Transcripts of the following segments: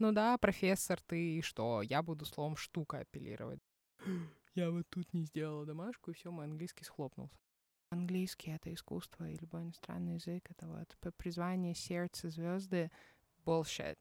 Ну да, профессор, ты что? Я буду словом штука апеллировать. Я вот тут не сделала домашку, и все, мой английский схлопнулся. Английский — это искусство, и любой иностранный язык — это вот призвание сердца, звезды. Bullshit.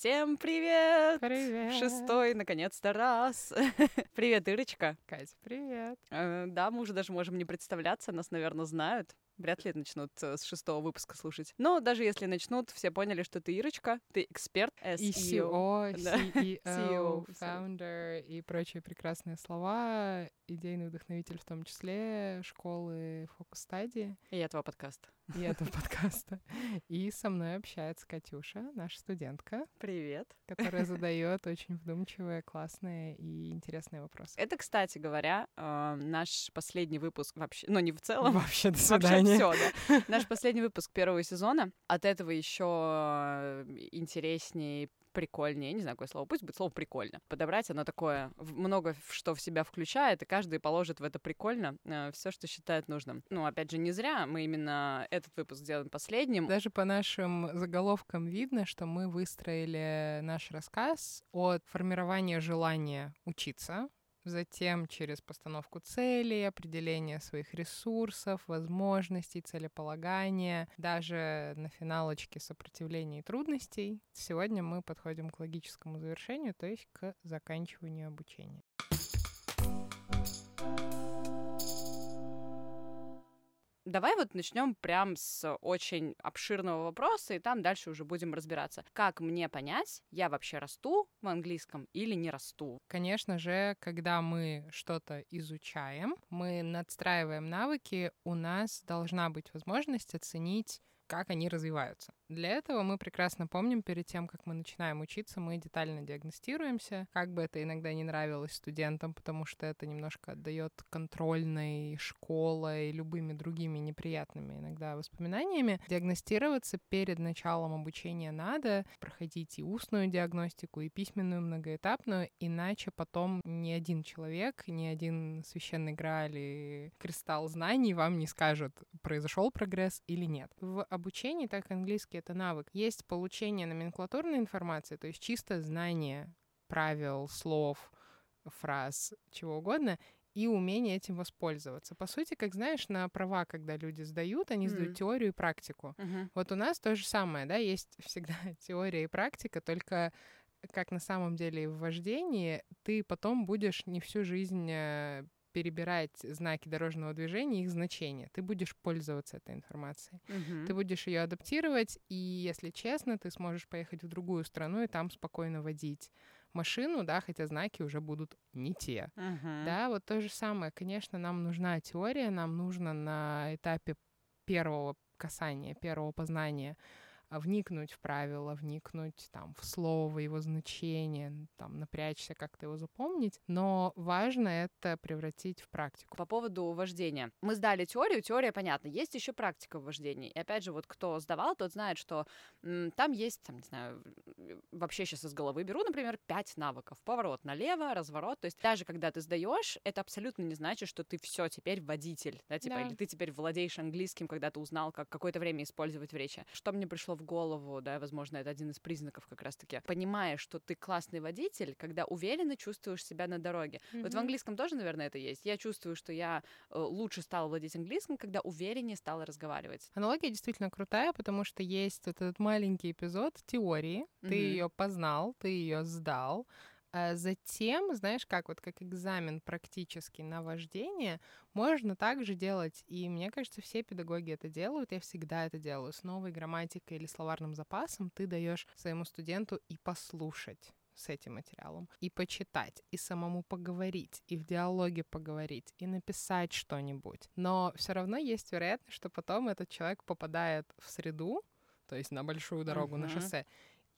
Всем привет! Привет! Шестой, наконец-то, раз. привет, Ирочка. Катя, привет. Э, да, мы уже даже можем не представляться, нас, наверное, знают. Вряд ли начнут э, с шестого выпуска слушать. Но даже если начнут, все поняли, что ты Ирочка, ты эксперт, SEO. CEO, Да. CEO, CEO, founder и прочие прекрасные слова, идейный вдохновитель в том числе, школы фокус-стадии И этого подкаста. и этого подкаста. И со мной общается Катюша, наша студентка, Привет. которая задает очень вдумчивые, классные и интересные вопросы. Это, кстати говоря, э, наш последний выпуск вообще, ну не в целом, Вообще, до свидания. Все, да. Наш последний выпуск первого сезона. От этого еще интереснее, прикольнее, я не знаю, какое слово, пусть будет слово прикольно. Подобрать оно такое, в- много что в себя включает, и каждый положит в это прикольно все, что считает нужным. Ну, опять же, не зря мы именно этот выпуск делаем последним. Даже по нашим заголовкам видно, что мы выстроили наш рассказ от формирования желания учиться, затем через постановку целей, определение своих ресурсов, возможностей, целеполагания, даже на финалочке сопротивления и трудностей. Сегодня мы подходим к логическому завершению, то есть к заканчиванию обучения. Давай вот начнем прям с очень обширного вопроса, и там дальше уже будем разбираться. Как мне понять, я вообще расту в английском или не расту? Конечно же, когда мы что-то изучаем, мы надстраиваем навыки, у нас должна быть возможность оценить, как они развиваются. Для этого мы прекрасно помним, перед тем, как мы начинаем учиться, мы детально диагностируемся, как бы это иногда не нравилось студентам, потому что это немножко отдает контрольной школой, любыми другими неприятными иногда воспоминаниями. Диагностироваться перед началом обучения надо, проходить и устную диагностику, и письменную многоэтапную, иначе потом ни один человек, ни один священный грааль и кристалл знаний вам не скажет, произошел прогресс или нет. В обучении, так английский это навык, есть получение номенклатурной информации, то есть чисто знание правил, слов, фраз, чего угодно, и умение этим воспользоваться. По сути, как знаешь, на права, когда люди сдают, они сдают Мгм. теорию и практику. Вот у нас то же самое, да, есть всегда теория и практика, только как на самом деле в вождении, ты потом будешь не всю жизнь э, перебирать знаки дорожного движения и их значения. Ты будешь пользоваться этой информацией. Мгм. Ты будешь ее адаптировать, и, если честно, ты сможешь поехать в другую страну и там спокойно водить машину, да, хотя знаки уже будут не те. Мгм. Да, вот то же самое. Конечно, нам нужна теория, нам нужно на этапе первого касания, первого познания вникнуть в правила, вникнуть там в слово, его значение, там напрячься, как-то его запомнить. Но важно это превратить в практику. По поводу вождения. Мы сдали теорию, теория понятна. Есть еще практика в вождении. И опять же, вот кто сдавал, тот знает, что м, там есть, там, не знаю, вообще сейчас из головы беру, например, пять навыков. Поворот налево, разворот. То есть даже когда ты сдаешь, это абсолютно не значит, что ты все теперь водитель, да, типа, Да. или ты теперь владеешь английским, когда ты узнал, как какое-то время использовать в речи. Что мне пришло в голову, да, возможно, это один из признаков как раз-таки. Понимаешь, что ты классный водитель, когда уверенно чувствуешь себя на дороге. Вот в английском тоже, наверное, это есть. Я чувствую, что я э, лучше стала владеть английским, когда увереннее стала разговаривать. Аналогия действительно крутая, потому что есть вот этот маленький эпизод теории. Ты Мгм. ее познал, ты ее сдал. А затем, знаешь, как вот как экзамен практически на вождение, можно также делать. И мне кажется, все педагоги это делают. Я всегда это делаю. С новой грамматикой или словарным запасом ты даешь своему студенту и послушать с этим материалом, и почитать, и самому поговорить, и в диалоге поговорить, и написать что-нибудь. Но все равно есть вероятность, что потом этот человек попадает в среду, то есть на большую дорогу, на Мгм. шоссе,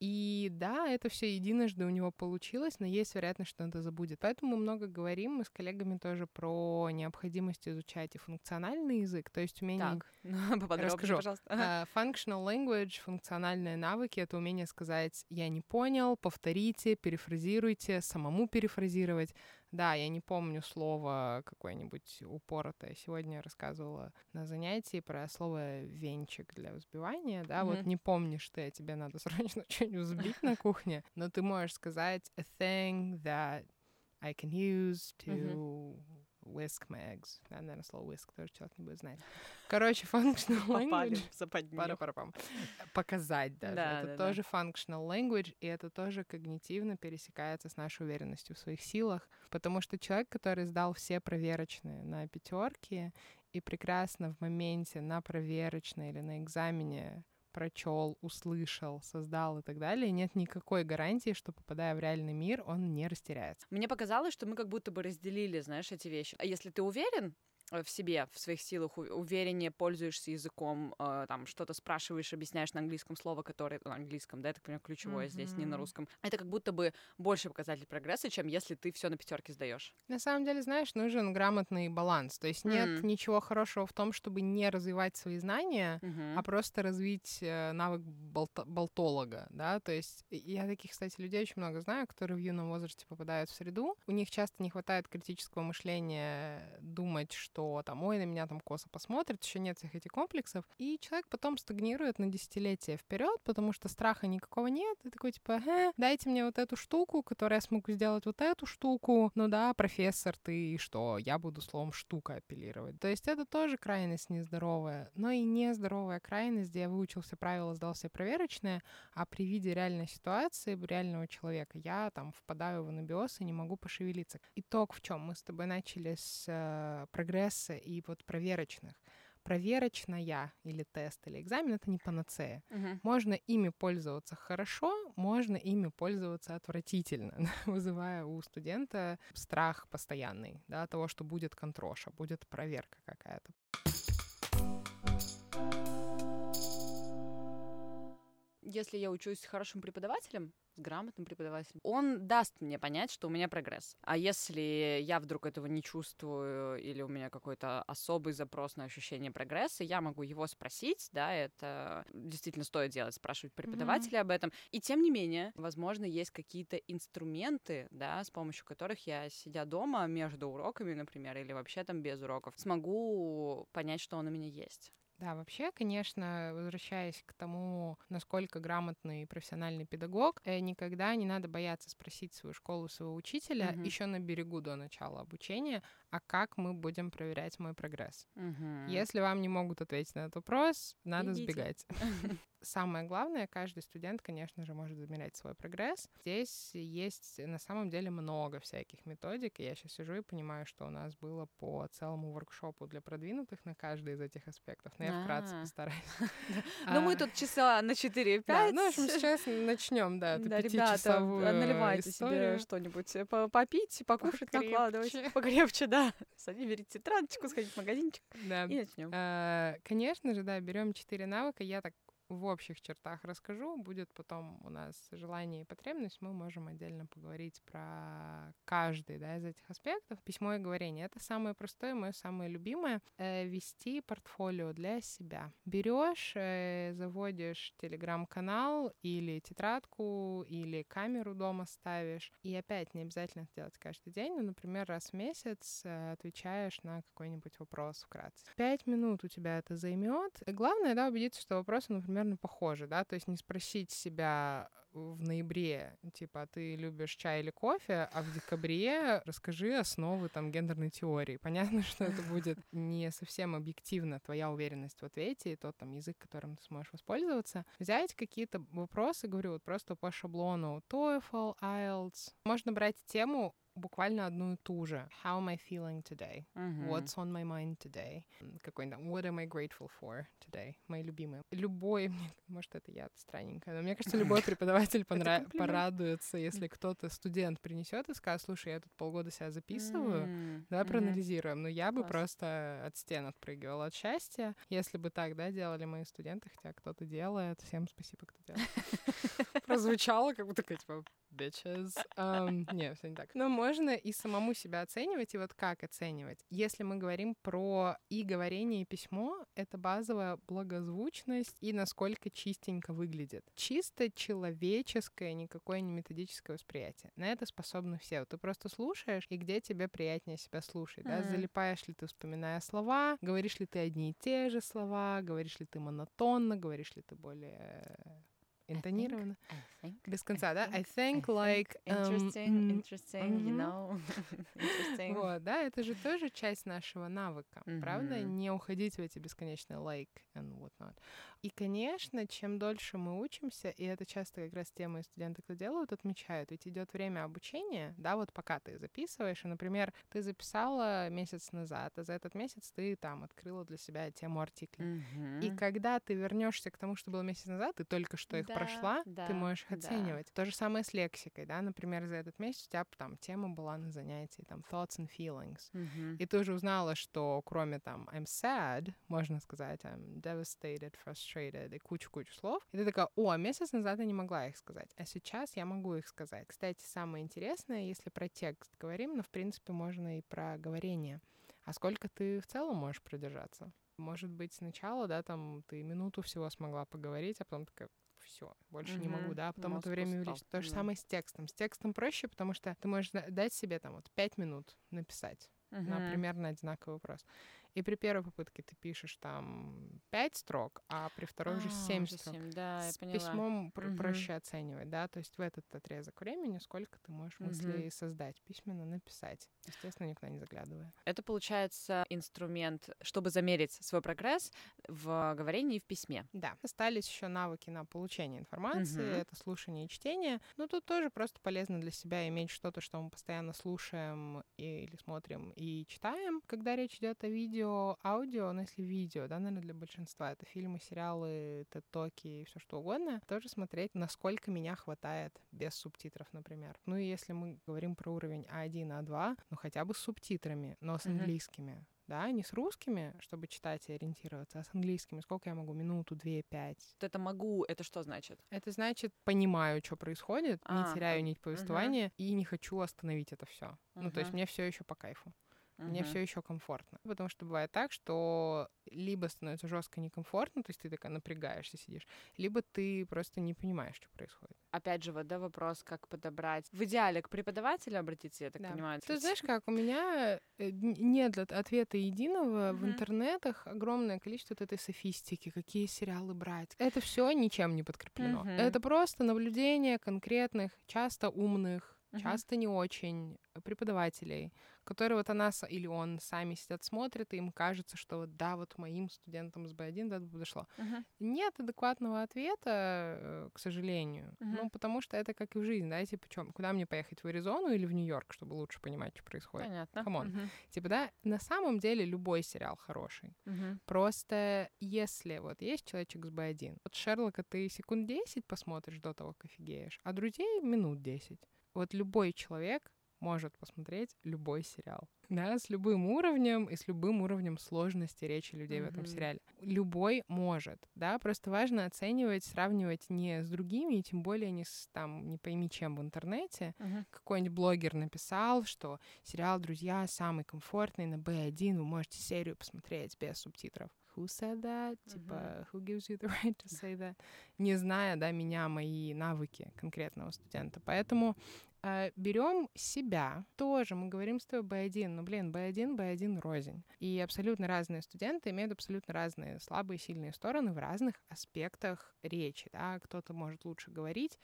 И да, это все единожды у него получилось, но есть вероятность, что он это забудет. Поэтому мы много говорим, мы с коллегами тоже про необходимость изучать и функциональный язык, то есть умение... Так, Расскажу. пожалуйста. Uh, functional language, функциональные навыки — это умение сказать «я не понял», «повторите», «перефразируйте», «самому перефразировать». Да, я не помню слово какое-нибудь упоротое. Сегодня я рассказывала на занятии про слово «венчик» для взбивания, да, mm-hmm. вот не помнишь ты, а тебе надо срочно что-нибудь взбить на кухне, но ты можешь сказать «a thing that I can use to mm-hmm. Whisk my eggs». Да, наверное, слово whisk тоже человек не будет знать. Короче, functional language... Пара -пара. Показать даже. Да, это да, тоже да. functional language, и это тоже когнитивно пересекается с нашей уверенностью в своих силах, потому что человек, который сдал все проверочные на пятерки и прекрасно в моменте на проверочной или на экзамене прочел, услышал, создал и так далее, нет никакой гарантии, что попадая в реальный мир, он не растеряется. Мне показалось, что мы как будто бы разделили, знаешь, эти вещи. А если ты уверен, в себе, в своих силах, увереннее пользуешься языком, э, там что-то спрашиваешь, объясняешь на английском слово, которое на английском, да, это, понимаю, ключевое mm-hmm. здесь, не на русском. Это как будто бы больше показатель прогресса, чем если ты все на пятерке сдаешь. На самом деле, знаешь, нужен грамотный баланс. То есть нет mm-hmm. ничего хорошего в том, чтобы не развивать свои знания, mm-hmm. а просто развить э, навык болт- болтолога, да. То есть я таких, кстати, людей очень много знаю, которые в юном возрасте попадают в среду. У них часто не хватает критического мышления думать, что что там, ой, на меня там косо посмотрят, еще нет всех этих комплексов. И человек потом стагнирует на десятилетия вперед, потому что страха никакого нет. И такой типа, э, дайте мне вот эту штуку, которая я смогу сделать вот эту штуку. Ну да, профессор, ты что? Я буду словом штука апеллировать. То есть это тоже крайность нездоровая, но и нездоровая крайность, где я выучился правила, сдал все проверочные, а при виде реальной ситуации, реального человека, я там впадаю в анабиоз и не могу пошевелиться. Итог в чем? Мы с тобой начали с э, прогресса стресса и вот проверочных. Проверочная или тест или экзамен это не панацея. Угу. Можно ими пользоваться хорошо, можно ими пользоваться отвратительно, вызывая у студента страх постоянный, да, того, что будет контроша, будет проверка какая-то. Если я учусь с хорошим преподавателем, с грамотным преподавателем, он даст мне понять, что у меня прогресс. А если я вдруг этого не чувствую или у меня какой-то особый запрос на ощущение прогресса, я могу его спросить, да, это действительно стоит делать, спрашивать преподавателя mm-hmm. об этом. И тем не менее, возможно, есть какие-то инструменты, да, с помощью которых я, сидя дома между уроками, например, или вообще там без уроков, смогу понять, что он у меня есть. Да, вообще, конечно, возвращаясь к тому, насколько грамотный профессиональный педагог, э, никогда не надо бояться спросить свою школу, своего учителя угу. еще на берегу до начала обучения, а как мы будем проверять мой прогресс. Угу. Если вам не могут ответить на этот вопрос, надо Идите. сбегать. Самое главное, каждый студент, конечно же, может замерять свой прогресс. Здесь есть на самом деле много всяких методик, я сейчас сижу и понимаю, что у нас было по целому воркшопу для продвинутых на каждый из этих аспектов. Но я вкратце постараюсь. Ну, мы тут часа на 4-5. Ну, в общем, сейчас начнем, да, эту ребята, наливайте себе что-нибудь э, попить, покушать, накладывать. Покрепче, да. Садись, берите тетрадочку, сходить в магазинчик и начнем. А, конечно же, да, берем четыре навыка. Я так в общих чертах расскажу. Будет потом у нас желание и потребность. Мы можем отдельно поговорить про каждый да, из этих аспектов. Письмо и говорение — это самое простое, мое самое любимое. Э, вести портфолио для себя. Берешь, э, заводишь телеграм-канал или тетрадку, или камеру дома ставишь. И опять не обязательно это делать каждый день, но, например, раз в месяц э, отвечаешь на какой-нибудь вопрос вкратце. Пять минут у тебя это займет. Главное, да, убедиться, что вопросы, например, примерно похожи, да, то есть не спросить себя в ноябре, типа, «А ты любишь чай или кофе, а в декабре расскажи основы там гендерной теории. Понятно, что это будет не совсем объективно твоя уверенность в ответе и тот там язык, которым ты сможешь воспользоваться. Взять какие-то вопросы, говорю, вот просто по шаблону TOEFL, IELTS. Можно брать тему буквально одну и ту же. How am I feeling today? Uh-huh. What's on my mind today? Какой-то What am I grateful for today? Мои любимые. Любой, может, это я странненькая, но мне кажется, любой преподаватель понра- порадуется, если кто-то, студент, принесет и скажет, слушай, я тут полгода себя записываю, mm-hmm. давай проанализируем. Но я бы просто от стен отпрыгивала от счастья, если бы так, да, делали мои студенты, хотя кто-то делает. Всем спасибо, кто делает. прозвучало, как будто такая, типа, bitches. Um, не, все не так. Но можно и самому себя оценивать, и вот как оценивать. Если мы говорим про и говорение, и письмо, это базовая благозвучность и насколько чистенько выглядит. Чисто человеческое, никакое не методическое восприятие. На это способны все. Вот ты просто слушаешь, и где тебе приятнее себя слушать, да? Залипаешь ли ты, вспоминая слова, говоришь ли ты одни и те же слова, говоришь ли ты монотонно, говоришь ли ты более интонировано. Без конца, да? I think like... Interesting, interesting, you know. interesting. Вот, да, это же тоже часть нашего навыка, правда? Не уходить в эти бесконечные like and whatnot. И, конечно, чем дольше мы учимся, и это часто как раз темы студенты, кто делают, отмечают, ведь идет время обучения, да, вот пока ты записываешь, и, например, ты записала месяц назад, а за этот месяц ты там открыла для себя тему артикля. И когда ты вернешься к тому, что было месяц назад, ты только что их Да, прошла, да, ты можешь да. оценивать. То же самое с лексикой, да, например, за этот месяц у тебя там тема была на занятии, там thoughts and feelings. Мгм. И ты уже узнала, что кроме там I'm sad, можно сказать I'm devastated, frustrated и кучу-кучу слов. И ты такая, о, а месяц назад я не могла их сказать, а сейчас я могу их сказать. Кстати, самое интересное, если про текст говорим, но в принципе можно и про говорение. А сколько ты в целом можешь продержаться? Может быть, сначала, да, там ты минуту всего смогла поговорить, а потом такая, все, больше не могу, да, потом Мозг это время увеличить. То же да. самое с текстом. С текстом проще, потому что ты можешь да- дать себе там вот пять минут написать на Мгм. примерно одинаковый вопрос. И при первой попытке ты пишешь там пять строк, а при второй уже А, семь уже строк. семь, Да, я С поняла. письмом Мгм. проще оценивать, да, то есть в этот отрезок времени сколько ты можешь мыслей создать, письменно написать, естественно, никуда не заглядывая. Это получается инструмент, чтобы замерить свой прогресс в говорении и в письме. Да. Остались еще навыки на получение информации, Мгм. это слушание и чтение. Но тут тоже просто полезно для себя иметь что-то, что мы постоянно слушаем или смотрим и читаем. Когда речь идет о видео, аудио, ну если видео, да, наверное, для большинства это фильмы, сериалы, тед-токи и все что угодно, тоже смотреть, насколько меня хватает без субтитров, например. Ну и если мы говорим про уровень А1, А2, ну хотя бы с субтитрами, но с английскими да, не с русскими, чтобы читать и ориентироваться, а с английскими. Сколько я могу? Минуту, две, пять. Вот это могу, это что значит? Это значит, понимаю, что происходит, А, не теряю а, нить повествования и не хочу остановить это все. Ну, то есть мне все еще по кайфу. Мне Мгм. все еще комфортно. Потому что бывает так, что либо становится жестко некомфортно, то есть ты такая напрягаешься, сидишь, либо ты просто не понимаешь, что происходит. Опять же, вот, да, вопрос, как подобрать. В идеале к преподавателю обратиться, я так Да. понимаю. Ты знаешь как, у меня э, нет от- ответа единого. В Мгм. интернетах огромное количество вот этой софистики, какие сериалы брать. Это все ничем не подкреплено. Мгм. Это просто наблюдение конкретных, часто умных, Мгм. часто не очень преподавателей, которые вот она или он сами сидят, смотрят, и им кажется, что вот да, вот моим студентам с B1 да, подошло. Мгм. Нет адекватного ответа, э, к сожалению. Мгм. Ну, потому что это как и в жизни, да, типа, чё, куда мне поехать, в Аризону или в Нью-Йорк, чтобы лучше понимать, что происходит? Понятно. Come on. Мгм. Типа, да, на самом деле любой сериал хороший. Мгм. Просто если вот есть человечек с B1, вот Шерлока ты секунд 10 посмотришь до того, как офигеешь, а друзей минут 10. Вот любой человек может посмотреть любой сериал. Да, с любым уровнем и с любым уровнем сложности речи людей в этом сериале. Любой может, да, просто важно оценивать, сравнивать не с другими, и тем более не с там, не пойми чем в интернете. Мгм. Какой-нибудь блогер написал, что сериал «Друзья» самый комфортный на B1, вы можете серию посмотреть без субтитров. Who said that? Типа, who gives you the right to say that? Не зная, да, меня, мои навыки конкретного студента. Поэтому берем себя. Тоже мы говорим с тобой B1, но, блин, B1, B1 рознь. И абсолютно разные студенты имеют абсолютно разные слабые и сильные стороны в разных аспектах речи, да. Кто-то может лучше говорить,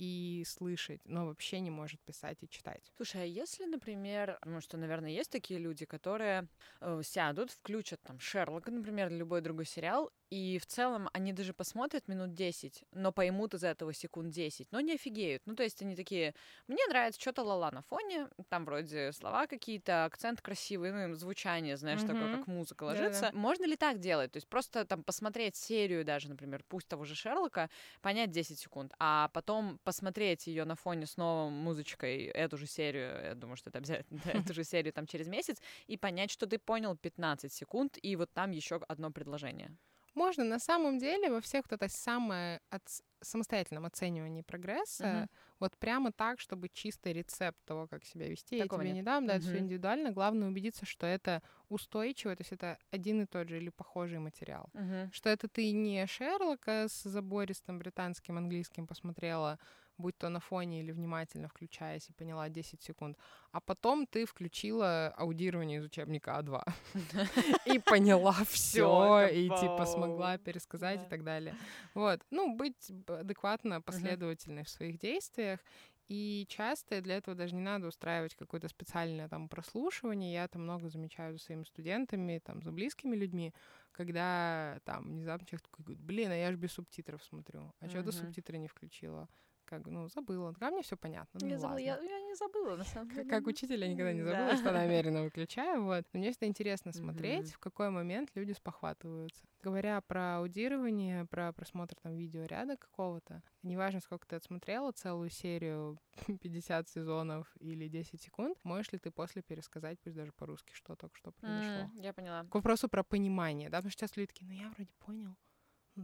и слышать, но вообще не может писать и читать. Слушай, а если, например, ну что, наверное, есть такие люди, которые э, сядут, включат там Шерлока, например, любой другой сериал, и в целом они даже посмотрят минут 10, но поймут из этого секунд 10, но не офигеют. Ну, то есть они такие, мне нравится что-то лала на фоне, там вроде слова какие-то, акцент красивый, ну, звучание, знаешь, такое, Мгм. как музыка ложится. Можно ли так делать? То есть просто там посмотреть серию даже, например, пусть того же Шерлока, понять 10 секунд, а потом посмотреть ее на фоне с новой музычкой, эту же серию, я думаю, что это обязательно, да, эту же серию там через месяц, и понять, что ты понял 15 секунд, и вот там еще одно предложение. Можно, на самом деле, во всех вот это самое от- самостоятельном оценивании прогресса, Мгм. вот прямо так, чтобы чистый рецепт того, как себя вести, Такого я тебе нет. не дам, да, это все индивидуально. Главное убедиться, что это устойчиво, то есть это один и тот же или похожий материал. Мгм. Что это ты не Шерлока с забористым британским английским посмотрела, будь то на фоне или внимательно включаясь и поняла 10 секунд, а потом ты включила аудирование из учебника А2 и поняла все и типа смогла пересказать и так далее. Вот, ну быть адекватно последовательной в своих действиях. И часто для этого даже не надо устраивать какое-то специальное там прослушивание. Я это много замечаю за своими студентами, там, за близкими людьми, когда там внезапно человек такой говорит, блин, а я же без субтитров смотрю. А что ты субтитры не включила? Как, ну, забыла. А мне все понятно. Ну, я, забыла, я, я не забыла, на самом деле. как учитель я никогда не Да. забыла, что намеренно выключаю. Вот. Но мне всегда интересно смотреть, в какой момент люди спохватываются. Говоря про аудирование, про просмотр там видеоряда какого-то, неважно, сколько ты отсмотрела целую серию, 50 сезонов или 10 секунд, можешь ли ты после пересказать, пусть даже по-русски, что только что произошло. М, Я поняла. К вопросу про понимание, да, потому что сейчас люди такие, ну я вроде понял.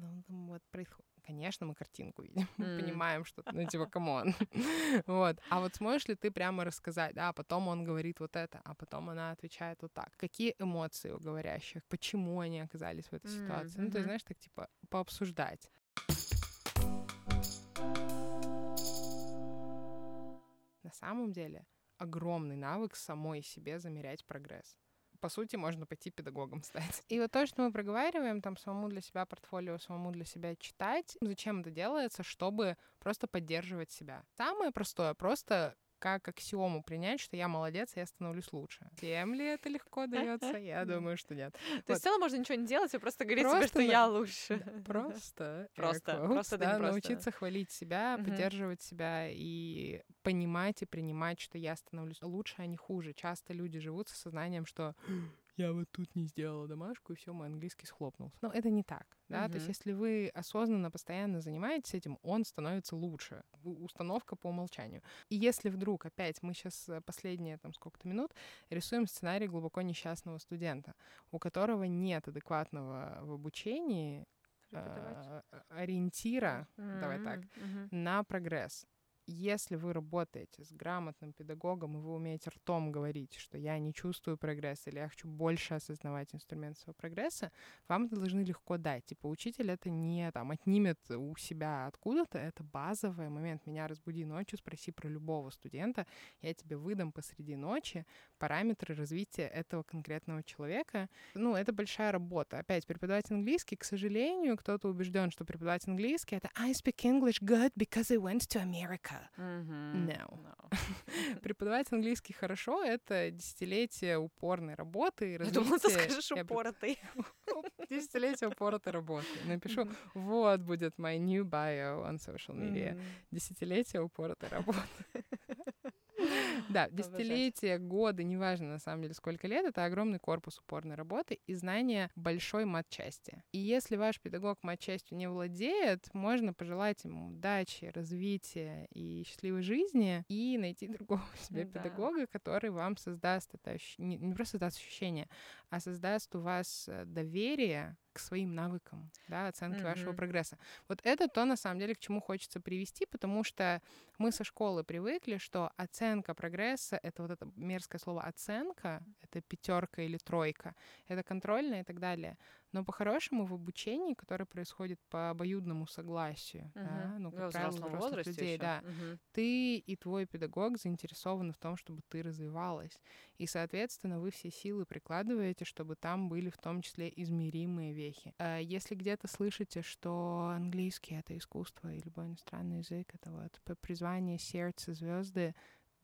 Ну, там вот происходит. Конечно, мы картинку видим, мы М. понимаем, что, ну, типа, come on. вот. А вот сможешь ли ты прямо рассказать, да, а потом он говорит вот это, а потом она отвечает вот так. Какие эмоции у говорящих? Почему они оказались в этой М, ситуации? Ну, то есть, мгм. знаешь, так, типа, пообсуждать. На самом деле, огромный навык самой себе замерять прогресс по сути, можно пойти педагогом стать. И вот то, что мы проговариваем, там, самому для себя портфолио, самому для себя читать, зачем это делается, чтобы просто поддерживать себя. Самое простое, просто как аксиому принять, что я молодец, и я становлюсь лучше. Всем ли это легко дается? Я думаю, что нет. То есть в целом можно ничего не делать и просто говорить себе, что я лучше. Просто. Quotes, просто, просто. научиться хвалить себя, поддерживать себя и понимать и принимать, что я становлюсь лучше, а не хуже. Часто люди живут с сознанием, что я вот тут не сделала домашку, и все, мой английский схлопнулся. Но это не так, да, то есть если вы осознанно, постоянно занимаетесь этим, он становится лучше. Установка по умолчанию. И если вдруг, опять, мы сейчас последние там сколько-то минут рисуем сценарий глубоко несчастного студента, у которого нет адекватного в обучении э, ориентира, давай так, мгм. на прогресс. Если вы работаете с грамотным педагогом, и вы умеете ртом говорить, что я не чувствую прогресса, или я хочу больше осознавать инструмент своего прогресса, вам это должны легко дать. Типа учитель это не там отнимет у себя откуда-то, это базовый момент. Меня разбуди ночью, спроси про любого студента, я тебе выдам посреди ночи параметры развития этого конкретного человека. Ну, это большая работа. Опять, преподавать английский, к сожалению, кто-то убежден, что преподавать английский — это I speak English good because I went to America. Мгм. No. No. Преподавать английский хорошо — это десятилетие упорной работы Я думала, ты скажешь упоротый. Десятилетие упоротой работы. Напишу, вот будет my new bio on social media. Десятилетие упоротой работы. Да, десятилетия, годы, неважно на самом деле сколько лет, это огромный корпус упорной работы и знания большой матчасти. И если ваш педагог матчастью не владеет, можно пожелать ему удачи, развития и счастливой жизни и найти другого себе Да. педагога, который вам создаст это ощущ- не, не просто создаст ощущение, а создаст у вас э, доверие к своим навыкам, да, оценки вашего Мгм. прогресса. Вот это то, на самом деле, к чему хочется привести, потому что мы со школы привыкли, что оценка прогресса — это вот это мерзкое слово «оценка», это пятерка или тройка, это контрольная и так далее. Но по-хорошему в обучении, которое происходит по обоюдному согласию, да, Мгм. ну, Во как правило, взрослом взрослых возрасте людей, ещё. да, Мгм. ты и твой педагог заинтересованы в том, чтобы ты развивалась. И, соответственно, вы все силы прикладываете, чтобы там были в том числе измеримые вехи. А Если где-то слышите, что английский — это искусство, и любой иностранный язык — это вот призвание сердца звезды,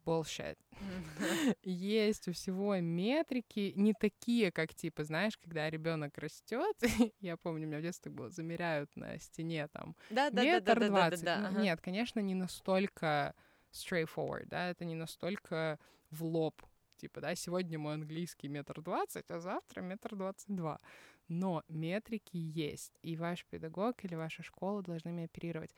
bullshit. Есть у всего метрики не такие, как типа, знаешь, когда ребенок растет, я помню, у меня в детстве было, замеряют на стене там Да, да, метр да, двадцать. ага. Нет, конечно, не настолько straightforward, да, это не настолько в лоб. Типа, да, сегодня мой английский метр двадцать, а завтра метр двадцать два. Но метрики есть, и ваш педагог или ваша школа должны оперировать.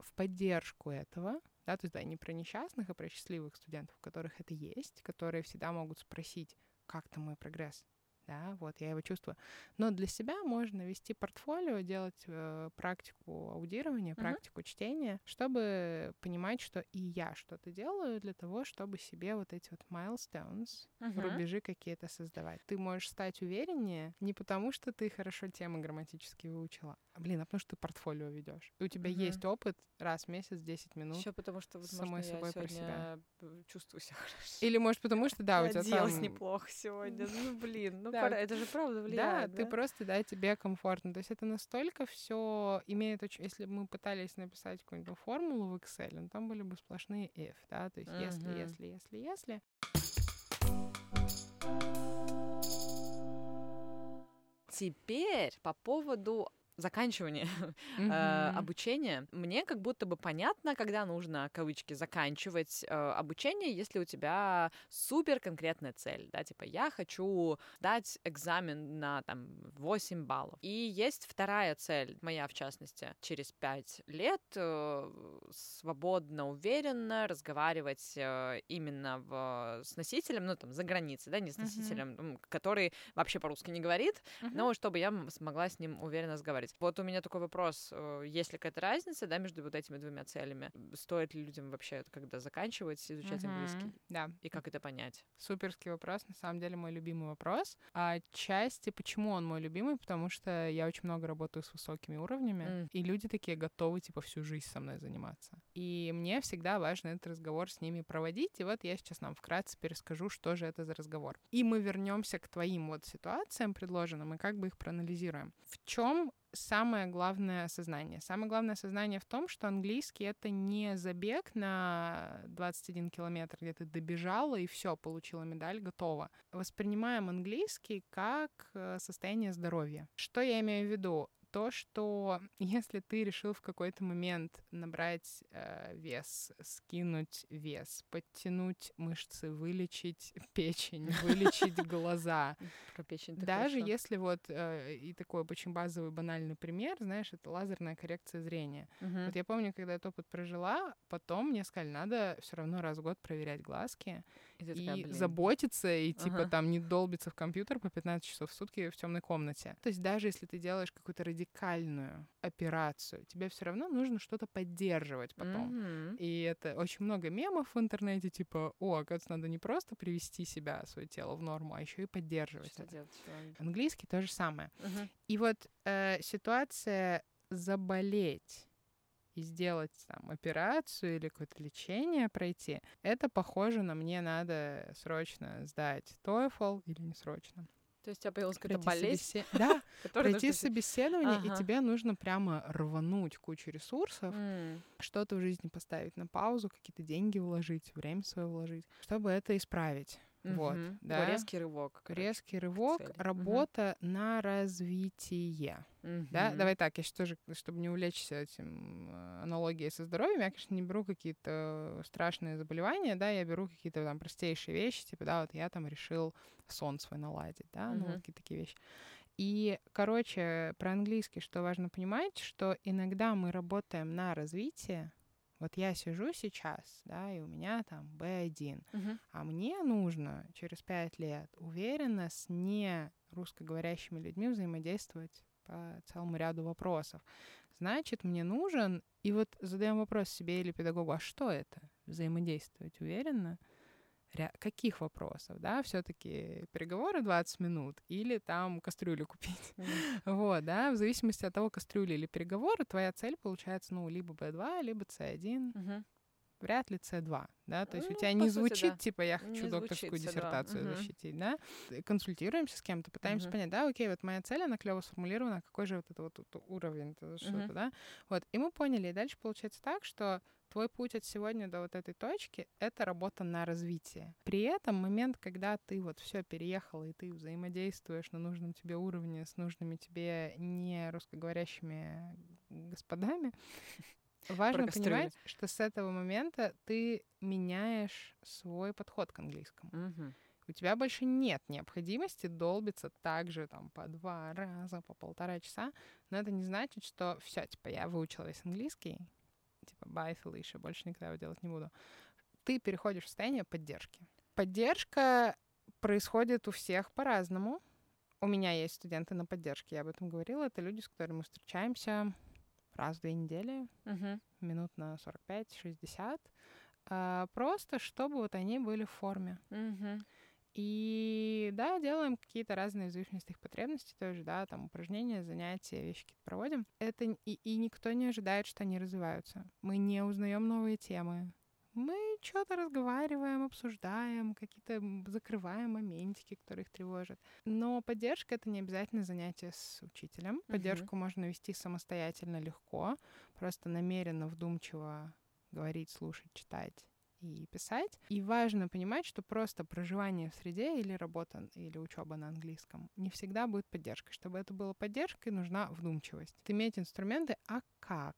В поддержку этого, да, то есть, да, не про несчастных, а про счастливых студентов, у которых это есть, которые всегда могут спросить, как там мой прогресс, да, вот я его чувствую. Но для себя можно вести портфолио, делать э, практику аудирования, uh-huh. практику чтения, чтобы понимать, что и я что-то делаю для того, чтобы себе вот эти вот milestones, uh-huh. рубежи какие-то создавать. Ты можешь стать увереннее не потому, что ты хорошо темы грамматически выучила, а, блин, а потому что ты портфолио ведешь. И у тебя uh-huh. есть опыт раз в месяц, 10 минут. Еще потому что, возможно, самой собой про себя. чувствую себя хорошо. Или может потому что, да, у тебя там... неплохо сегодня. Ну, блин, ну да. это же правда влияет. Да, да, ты просто, да, тебе комфортно. То есть это настолько все имеет очень... Если бы мы пытались написать какую-нибудь формулу в Excel, ну, там были бы сплошные if, да, то есть uh-huh. если, если, если, если. Теперь по поводу заканчивание mm-hmm. обучения, мне как будто бы понятно, когда нужно, кавычки, заканчивать э, обучение, если у тебя супер конкретная цель, да, типа я хочу дать экзамен на там 8 баллов. И есть вторая цель, моя в частности, через 5 лет э, свободно, уверенно разговаривать э, именно в, с носителем, ну там за границей, да, не с носителем, mm-hmm. который вообще по-русски не говорит, mm-hmm. но чтобы я смогла с ним уверенно разговаривать говорить. Вот у меня такой вопрос. Э, есть ли какая-то разница, да, между вот этими двумя целями? Стоит ли людям вообще, когда заканчивать, изучать mm-hmm. английский? Да. И как это понять? Суперский вопрос. На самом деле мой любимый вопрос. А части, почему он мой любимый? Потому что я очень много работаю с высокими уровнями, mm. и люди такие готовы, типа, всю жизнь со мной заниматься. И мне всегда важно этот разговор с ними проводить. И вот я сейчас нам вкратце перескажу, что же это за разговор. И мы вернемся к твоим вот ситуациям предложенным и как бы их проанализируем. В чем самое главное осознание. Самое главное осознание в том, что английский — это не забег на 21 километр, где ты добежала и все, получила медаль, готова. Воспринимаем английский как э, состояние здоровья. Что я имею в виду? То, что если ты решил в какой-то момент набрать э, вес, скинуть вес, подтянуть мышцы, вылечить печень, вылечить глаза. Даже если вот э, и такой очень базовый банальный пример, знаешь, это лазерная коррекция зрения. Вот я помню, когда этот опыт прожила, потом мне сказали, надо все равно раз в год проверять глазки и, и такая, заботиться, и типа ага. там не долбиться в компьютер по 15 часов в сутки в темной комнате. То есть даже если ты делаешь какую-то радикальную операцию, тебе все равно нужно что-то поддерживать потом. Mm-hmm. И это очень много мемов в интернете, типа, о, оказывается, надо не просто привести себя, свое тело в норму, а еще и поддерживать. Что это. делать? Английский то же самое. Mm-hmm. И вот э, ситуация заболеть и сделать там операцию или какое-то лечение пройти, это похоже на мне надо срочно сдать TOEFL или не срочно. То есть у тебя появилась какая-то болезнь? Собесед... Да, пройти собеседование, ага. и тебе нужно прямо рвануть кучу ресурсов, mm. что-то в жизни поставить на паузу, какие-то деньги вложить, время свое вложить, чтобы это исправить. Угу. Вот, да. Резкий рывок. Резкий рывок, работа угу. на развитие. Угу. Да, давай так, я сейчас тоже, чтобы не увлечься этим э, аналогией со здоровьем, я, конечно, не беру какие-то страшные заболевания, да, я беру какие-то там простейшие вещи, типа, да, вот я там решил сон свой наладить, да, угу. ну, вот какие-то такие вещи. И, короче, про английский, что важно понимать, что иногда мы работаем на развитие, вот я сижу сейчас, да, и у меня там B1, uh-huh. а мне нужно через пять лет уверенно с не русскоговорящими людьми взаимодействовать по целому ряду вопросов. Значит, мне нужен, и вот задаем вопрос себе или педагогу, а что это? Взаимодействовать уверенно? Каких вопросов, да, все-таки переговоры 20 минут или там кастрюлю купить. Mm. вот, да, в зависимости от того, кастрюли или переговоры, твоя цель получается, ну, либо B2, либо C1. Mm-hmm. Вряд ли C2, да, то есть ну, у тебя не звучит, сути, да. типа, я хочу не докторскую диссертацию да. защитить, да, консультируемся с кем-то, пытаемся uh-huh. понять, да, окей, вот моя цель, она клево сформулирована, какой же вот это вот, вот уровень, это что-то, да, вот, и мы поняли, и дальше получается так, что Твой путь от сегодня до вот этой точки — это работа на развитие. При этом момент, когда ты вот все переехал и ты взаимодействуешь на нужном тебе уровне с нужными тебе не русскоговорящими господами, важно понимать, что с этого момента ты меняешь свой подход к английскому. Угу. У тебя больше нет необходимости долбиться так же там по два раза, по полтора часа, но это не значит, что все, типа я выучила весь английский, типа bye, Felicia, больше никогда его делать не буду. Ты переходишь в состояние поддержки. Поддержка происходит у всех по-разному. У меня есть студенты на поддержке, я об этом говорила. Это люди, с которыми мы встречаемся раз в две недели, Мгм. минут на 45-60. а, Просто чтобы вот они были в форме. Мгм. И да, делаем какие-то разные от их потребностей тоже, да, там упражнения, занятия, вещи какие-то проводим. Это и, и никто не ожидает, что они развиваются. Мы не узнаем новые темы. Мы что-то разговариваем, обсуждаем, какие-то закрываем моментики, которые их тревожат. Но поддержка — это не обязательно занятие с учителем. Поддержку можно вести самостоятельно легко, просто намеренно, вдумчиво говорить, слушать, читать и писать. И важно понимать, что просто проживание в среде или работа или учеба на английском не всегда будет поддержкой. Чтобы это было поддержкой, нужна вдумчивость. Иметь инструменты, а как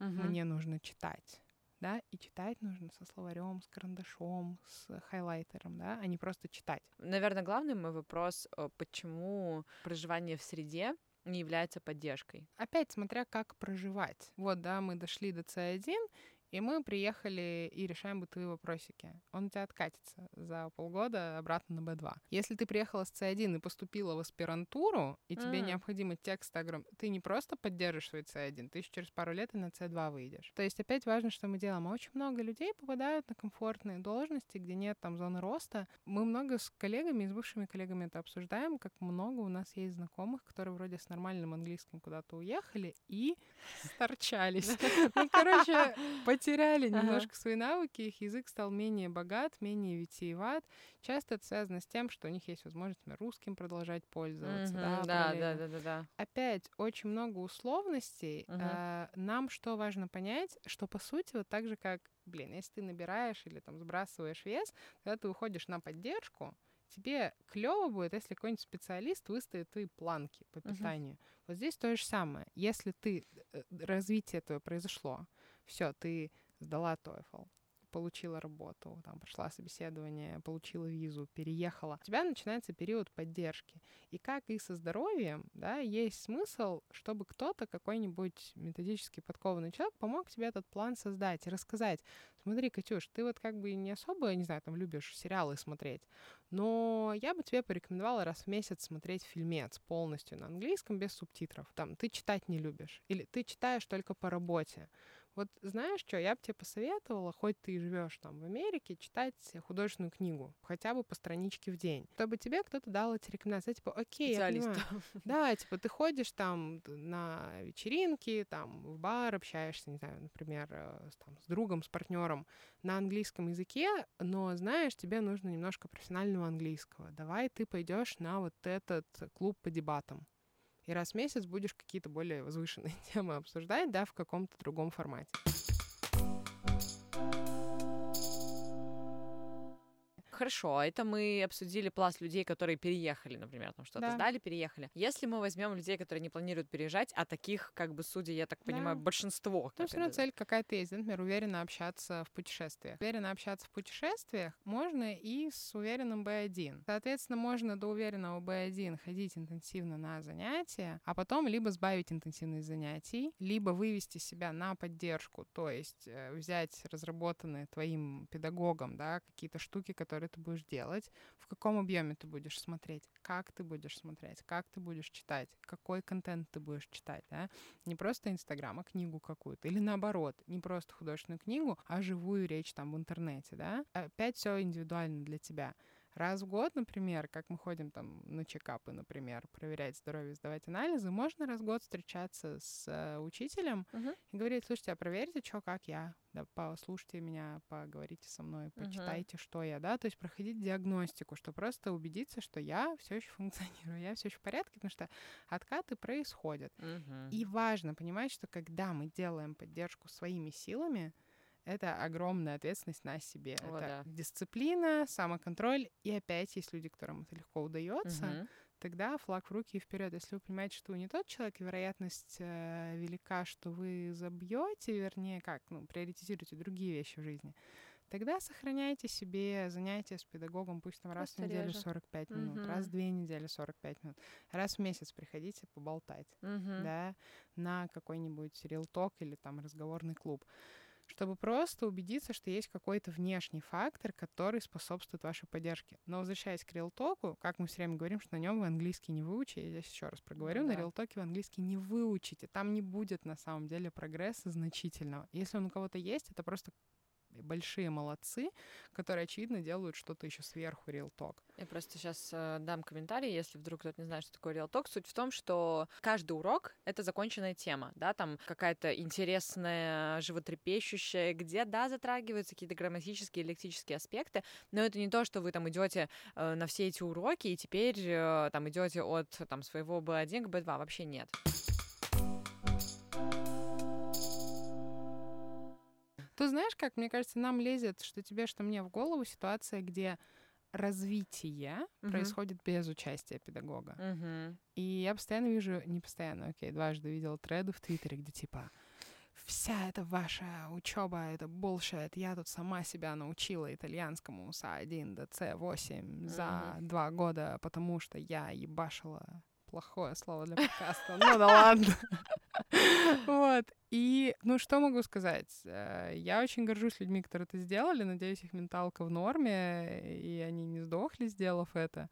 Мгм. мне нужно читать? Да, и читать нужно со словарем, с карандашом, с хайлайтером, да, а не просто читать. Наверное, главный мой вопрос, э, почему проживание в среде не является поддержкой. Опять смотря как проживать. Вот, да, мы дошли до C1, и мы приехали и решаем бытовые вопросики. Он у тебя откатится за полгода обратно на B2. Если ты приехала с C1 и поступила в аспирантуру, и тебе М. необходимо текст огромный, ты не просто поддержишь свой C1, ты еще через пару лет и на C2 выйдешь. То есть опять важно, что мы делаем. А Очень много людей попадают на комфортные должности, где нет там зоны роста. Мы много с коллегами с бывшими коллегами это обсуждаем, как много у нас есть знакомых, которые вроде с нормальным английским куда-то уехали и сторчались. Ну, короче, потеряли немножко свои навыки, их язык стал менее богат, менее витиеват. Часто это связано с тем, что у них есть возможность например, русским продолжать пользоваться. Да, Да, да, да, да. Опять очень много условностей. А, Нам что важно понять, что по сути вот так же, как, блин, если ты набираешь или там сбрасываешь вес, когда ты уходишь на поддержку, тебе клево будет, если какой-нибудь специалист выставит твои планки по питанию. Вот здесь то же самое. Если ты э, развитие твое произошло, все, ты сдала TOEFL, получила работу, там, прошла собеседование, получила визу, переехала. У тебя начинается период поддержки. И как и со здоровьем, да, есть смысл, чтобы кто-то, какой-нибудь методически подкованный человек, помог тебе этот план создать и рассказать. Смотри, Катюш, ты вот как бы не особо, не знаю, там любишь сериалы смотреть, но я бы тебе порекомендовала раз в месяц смотреть фильмец полностью на английском без субтитров. Там, ты читать не любишь. Или ты читаешь только по работе. Вот знаешь что, я бы тебе посоветовала, хоть ты и живешь там в Америке, читать художественную книгу, хотя бы по страничке в день, чтобы тебе кто-то дал эти рекомендации, типа, окей, я понимаю. Да, типа ты ходишь там на вечеринки, там в бар общаешься, не знаю, например, э, с, там, с другом, с партнером на английском языке, но знаешь, тебе нужно немножко профессионального английского. Давай ты пойдешь на вот этот клуб по дебатам. И раз в месяц будешь какие-то более возвышенные темы обсуждать, да, в каком-то другом формате. Хорошо, а это мы обсудили пласт людей, которые переехали, например, там что-то Да. сдали, переехали. Если мы возьмем людей, которые не планируют переезжать, а таких, как бы, судя, я так понимаю, Да. большинство. Ну, все равно цель какая-то есть. Например, уверенно общаться в путешествиях. Уверенно общаться в путешествиях можно и с уверенным B1. Соответственно, можно до уверенного B1 ходить интенсивно на занятия, а потом либо сбавить интенсивность занятий, либо вывести себя на поддержку, то есть э, взять разработанные твоим педагогом, да, какие-то штуки, которые ты будешь делать, в каком объеме ты будешь смотреть, как ты будешь смотреть, как ты будешь читать, какой контент ты будешь читать, да, не просто Инстаграм, а книгу какую-то. Или наоборот, не просто художественную книгу, а живую речь там в интернете, да. Опять все индивидуально для тебя. Раз в год, например, как мы ходим там на чекапы, например, проверять здоровье, сдавать анализы, можно раз в год встречаться с э, учителем Мгм. и говорить, слушайте, а проверьте, что, как я, да, послушайте меня, поговорите со мной, почитайте, что я, да, то есть проходить диагностику, что просто убедиться, что я все еще функционирую, я все еще в порядке, потому что откаты происходят. Мгм. И важно понимать, что когда мы делаем поддержку своими силами, это огромная ответственность на себе. О, это да. дисциплина, самоконтроль. И опять есть люди, которым это легко удается. Мгм. Тогда флаг в руки и вперед. Если вы понимаете, что вы не тот человек, и вероятность э, велика, что вы забьете, вернее, как, ну, приоритизируете другие вещи в жизни, тогда сохраняйте себе занятия с педагогом, пусть там раз в неделю реже. 45 минут, Мгм. раз в две недели 45 минут, раз в месяц приходите поболтать Мгм. да, на какой-нибудь рилток или там разговорный клуб. Чтобы просто убедиться, что есть какой-то внешний фактор, который способствует вашей поддержке. Но возвращаясь к рилтоку, как мы все время говорим, что на нем вы английский не выучите, я здесь еще раз проговорю, Ну на да. рилтоке вы английский не выучите, там не будет на самом деле прогресса значительного. Если он у кого-то есть, это просто большие молодцы, которые, очевидно, делают что-то еще сверху Real Talk. Я просто сейчас дам комментарий, если вдруг кто-то не знает, что такое Real Talk. Суть в том, что каждый урок — это законченная тема, да, там какая-то интересная, животрепещущая, где, да, затрагиваются какие-то грамматические, лексические аспекты, но это не то, что вы там идете э, на все эти уроки и теперь э, там идете от там своего B1 к B2. Вообще нет. Ты знаешь, как, мне кажется, нам лезет, что тебе, что мне в голову ситуация, где развитие Мгм. происходит без участия педагога. Мгм. И я постоянно вижу, не постоянно, окей, дважды видела треды в Твиттере, где типа вся эта ваша учеба, это bullshit, я тут сама себя научила итальянскому с А1 до С8 за Мгм. два года, потому что я ебашила плохое слово для подкаста. Ну да ладно. Вот. И, ну, что могу сказать? Э, Я очень горжусь людьми, которые это сделали. Надеюсь, их менталка в норме, и они не сдохли, сделав это.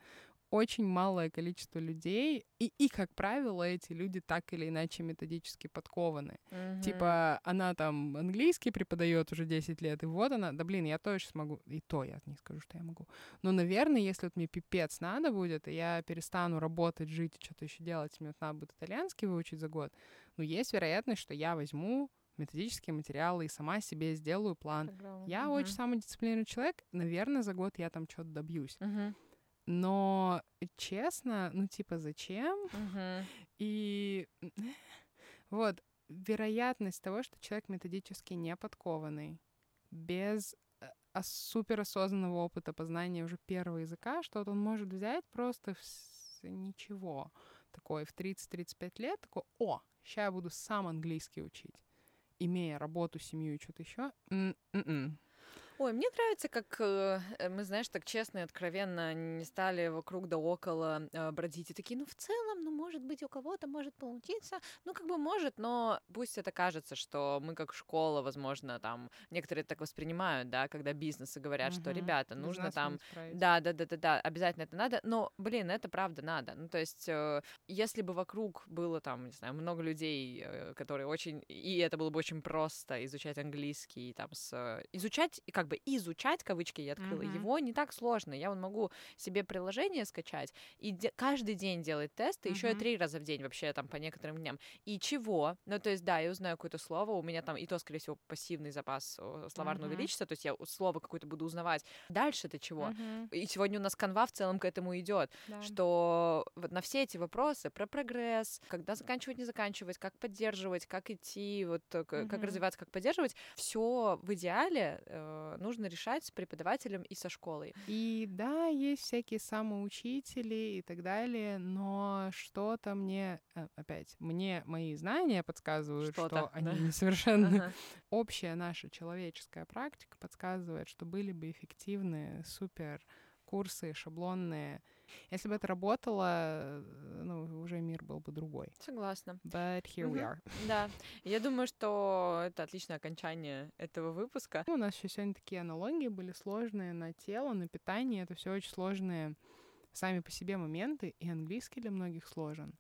Очень малое количество людей, и, и, как правило, эти люди так или иначе методически подкованы. Мгм. Типа, она там английский преподает уже 10 лет, и вот она, да блин, я тоже смогу, и то я не скажу, что я могу. Но, наверное, если вот мне пипец надо будет, и я перестану работать, жить и что-то еще делать, мне вот надо будет итальянский выучить за год, ну, есть вероятность, что я возьму методические материалы и сама себе сделаю план. Программа. Я Мгм. очень самодисциплинированный человек, наверное, за год я там что-то добьюсь. Мгм. Но, честно, ну, типа, зачем? Мгм. И вот вероятность того, что человек методически не подкованный, без э, ос- суперосознанного опыта познания уже первого языка, что вот он может взять просто с- ничего такое в 30-35 лет, такой, о, сейчас я буду сам английский учить, имея работу, семью и что-то еще. Ой, мне нравится, как э, э, мы, знаешь, так честно и откровенно не стали вокруг да около э, бродить и такие, ну, в целом, может быть, у кого-то может получиться, ну, как бы может, но пусть это кажется, что мы как школа, возможно, там, некоторые так воспринимают, да, когда бизнесы говорят, что, ребята, нужно там да, да, да, да, да, обязательно это надо. Но, блин, это правда надо. Ну, то есть, э, если бы вокруг было там, не знаю, много людей, э, которые очень, и это было бы очень просто изучать английский, там, с э, изучать, и как бы изучать, кавычки я открыла, Мгм. его не так сложно. Я вот могу себе приложение скачать и де- каждый день делать тесты, еще и Мгм. Три раза в день вообще там по некоторым дням. И чего? Ну, то есть, да, я узнаю какое-то слово, у меня там и то, скорее всего, пассивный запас словарного Мгм. увеличится, то есть я слово какое-то буду узнавать. Дальше-то чего? Мгм. И сегодня у нас канва в целом к этому идет, Да. что вот на все эти вопросы про прогресс, когда заканчивать, не заканчивать, как поддерживать, как идти, вот э, как Мгм. развиваться, как поддерживать, все в идеале э, нужно решать с преподавателем и со школой. И да, есть всякие самоучители и так далее, но что-то мне, э, опять, мне мои знания подсказывают, Что-то, что они да. несовершенны. Ага. Общая наша человеческая практика подсказывает, что были бы эффективные супер курсы шаблонные. Если бы это работало, э, ну, уже мир был бы другой. Согласна. But here we Мгм. are. Да, я думаю, что это отличное окончание этого выпуска. Ну, У нас еще сегодня такие аналогии были сложные на тело, на питание. Это все очень сложные сами по себе моменты, и английский для многих сложен.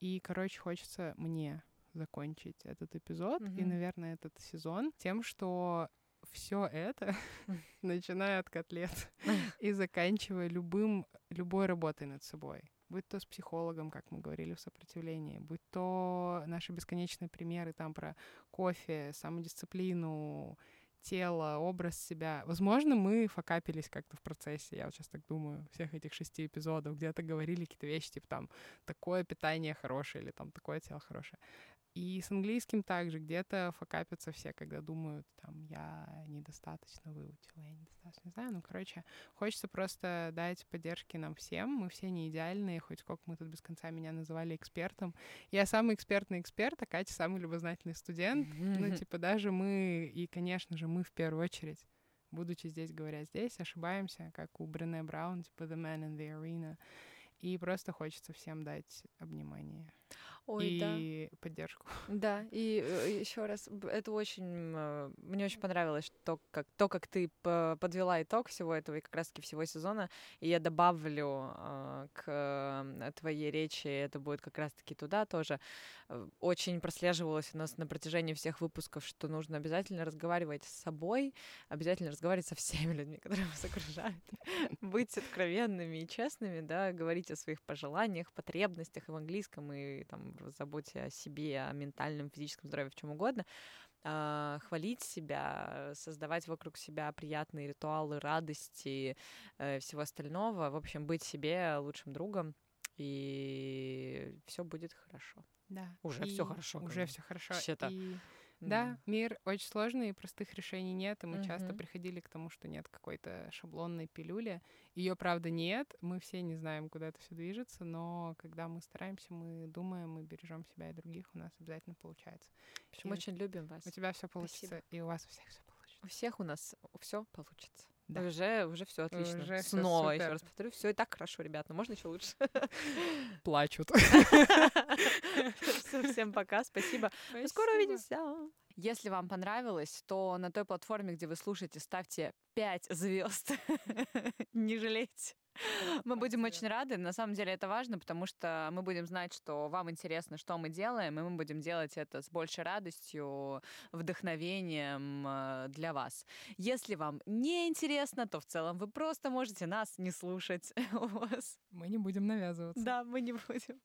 И, короче, хочется мне закончить этот эпизод и, Мгм. наверное, этот сезон тем, что все это, начиная от котлет и заканчивая любым, любой работой над собой. Будь то с психологом, как мы говорили в сопротивлении, будь то наши бесконечные примеры там про кофе, самодисциплину, тело, образ себя. Возможно, мы факапились как-то в процессе, я вот сейчас так думаю, всех этих шести эпизодов, где-то говорили какие-то вещи, типа там такое питание хорошее или там такое тело хорошее. И с английским также где-то факапятся все, когда думают, там, я недостаточно выучила, я недостаточно не знаю. Ну, короче, хочется просто дать поддержки нам всем. Мы все не идеальные, хоть сколько мы тут без конца меня называли экспертом. Я самый экспертный эксперт, а Катя самый любознательный студент. Ну, типа, даже мы, и, конечно же, мы в первую очередь, будучи здесь, говоря здесь, ошибаемся, как у Брене Браун, типа The Man in the Arena. И просто хочется всем дать обнимание. Ой, и да. поддержку. Да, и э, еще раз, это очень, э, мне очень понравилось то, как, то, как ты подвела итог всего этого и как раз-таки всего сезона, и я добавлю э, к твоей речи, это будет как раз-таки туда тоже, очень прослеживалось у нас на протяжении всех выпусков, что нужно обязательно разговаривать с собой, обязательно разговаривать со всеми людьми, которые вас окружают, быть откровенными и честными, да, говорить о своих пожеланиях, потребностях и в английском, и там в заботе о себе, о ментальном, физическом здоровье, в чем угодно, а, хвалить себя, создавать вокруг себя приятные ритуалы радости, э, всего остального. В общем, быть себе лучшим другом, и все будет хорошо. Да. Уже И всё хорошо, Уже все хорошо. Вообще-то. И Да, мир очень сложный, и простых решений нет, и мы часто приходили к тому, что нет какой-то шаблонной пилюли. Ее, правда, нет, мы все не знаем, куда это все движется, но когда мы стараемся, мы думаем, мы бережем себя и других, у нас обязательно получается. В общем, И очень любим вас. У тебя все получится, и у вас у всех все получится. У всех у нас все получится. Да. Уже, уже все отлично. Уже Снова еще раз повторю, все и так хорошо, ребят. Но можно еще лучше. Плачут. Всем пока, спасибо. Ну, Скоро увидимся. Если вам понравилось, то на той платформе, где вы слушаете, ставьте 5 звезд. Не жалейте. Мы будем очень рады. На самом деле это важно, потому что мы будем знать, что вам интересно, что мы делаем, и мы будем делать это с большей радостью, вдохновением э, для вас. Если вам не интересно, то в целом вы просто можете нас не слушать. У вас. Мы не будем навязываться. Да, мы не будем.